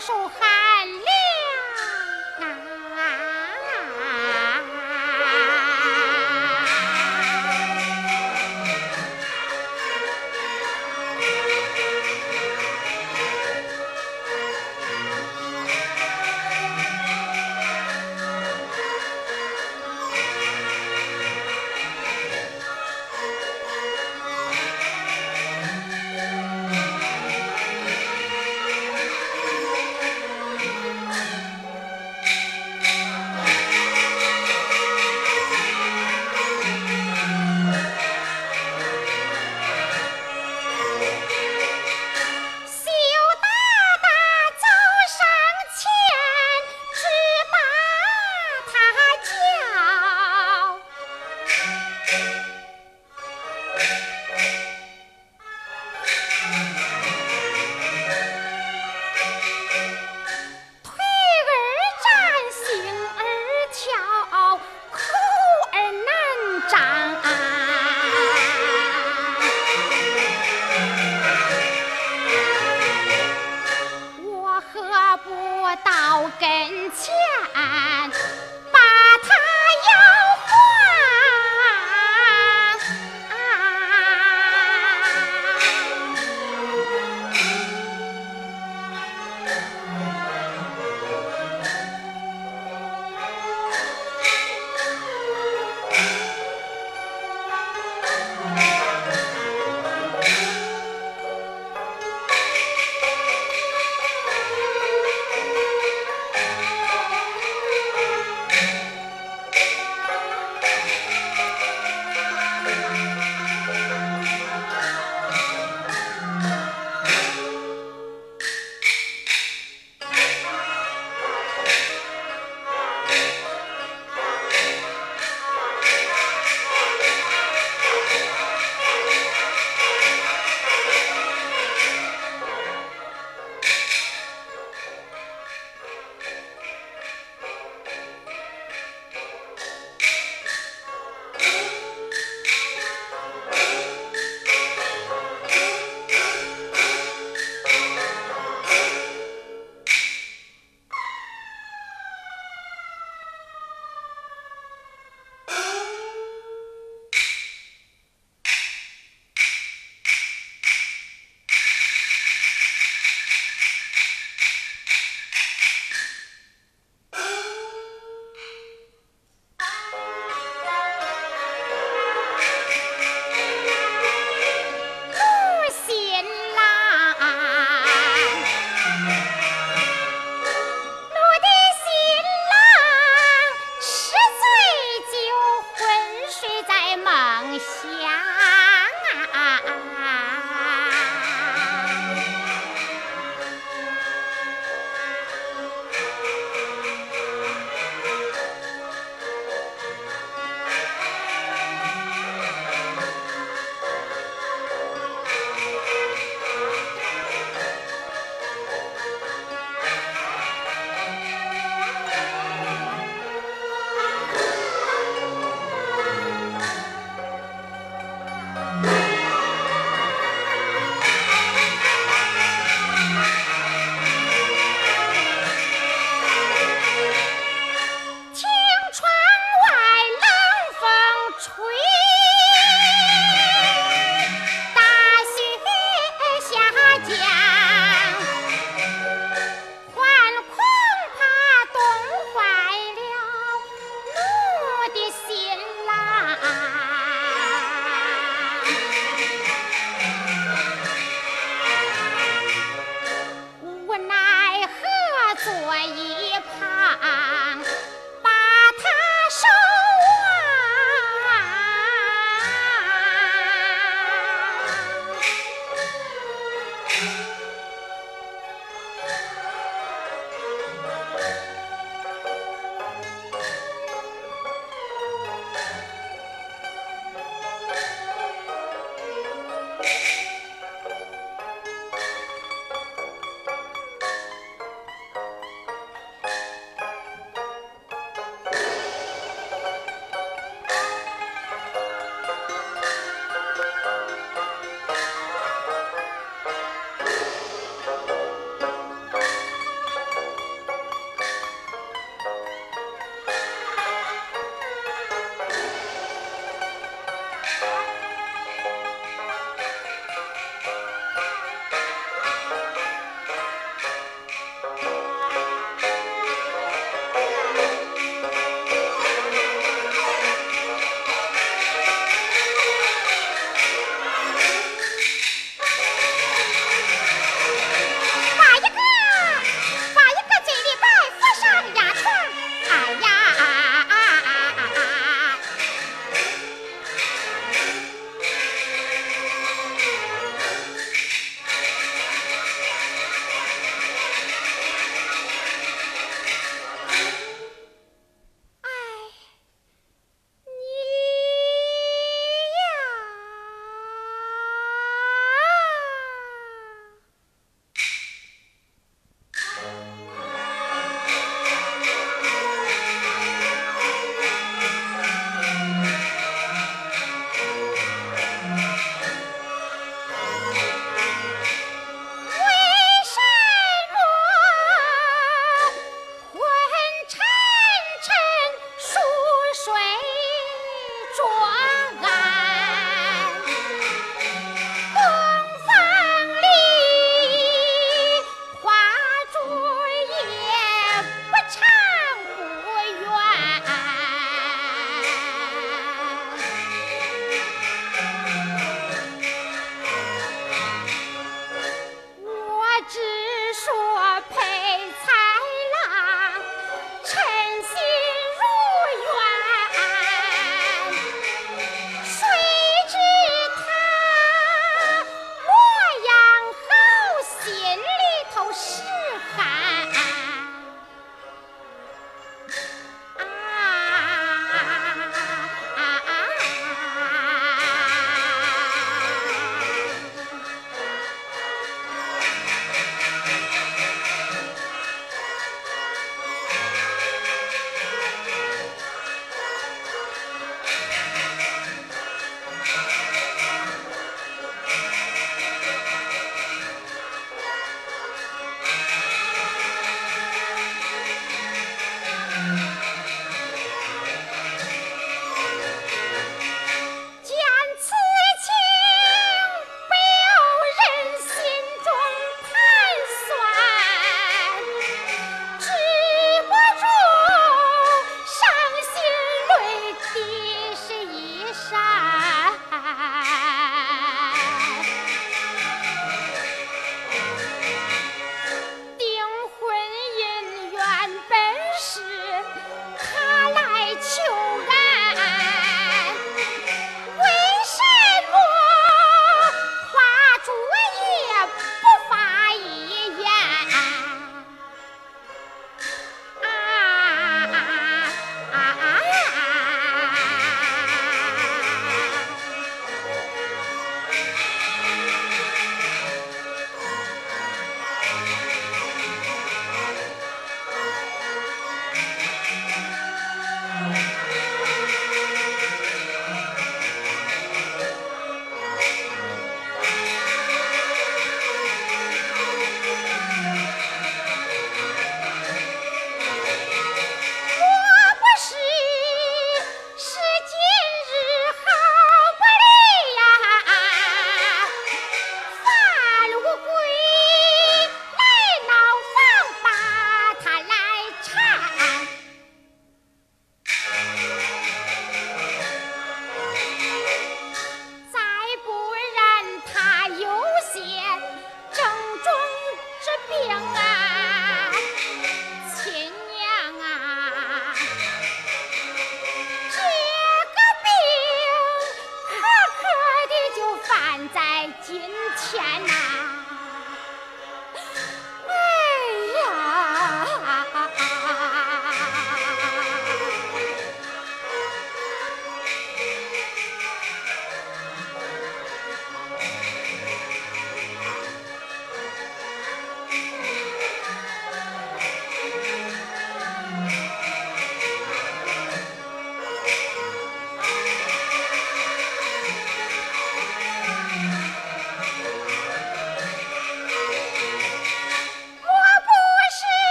受害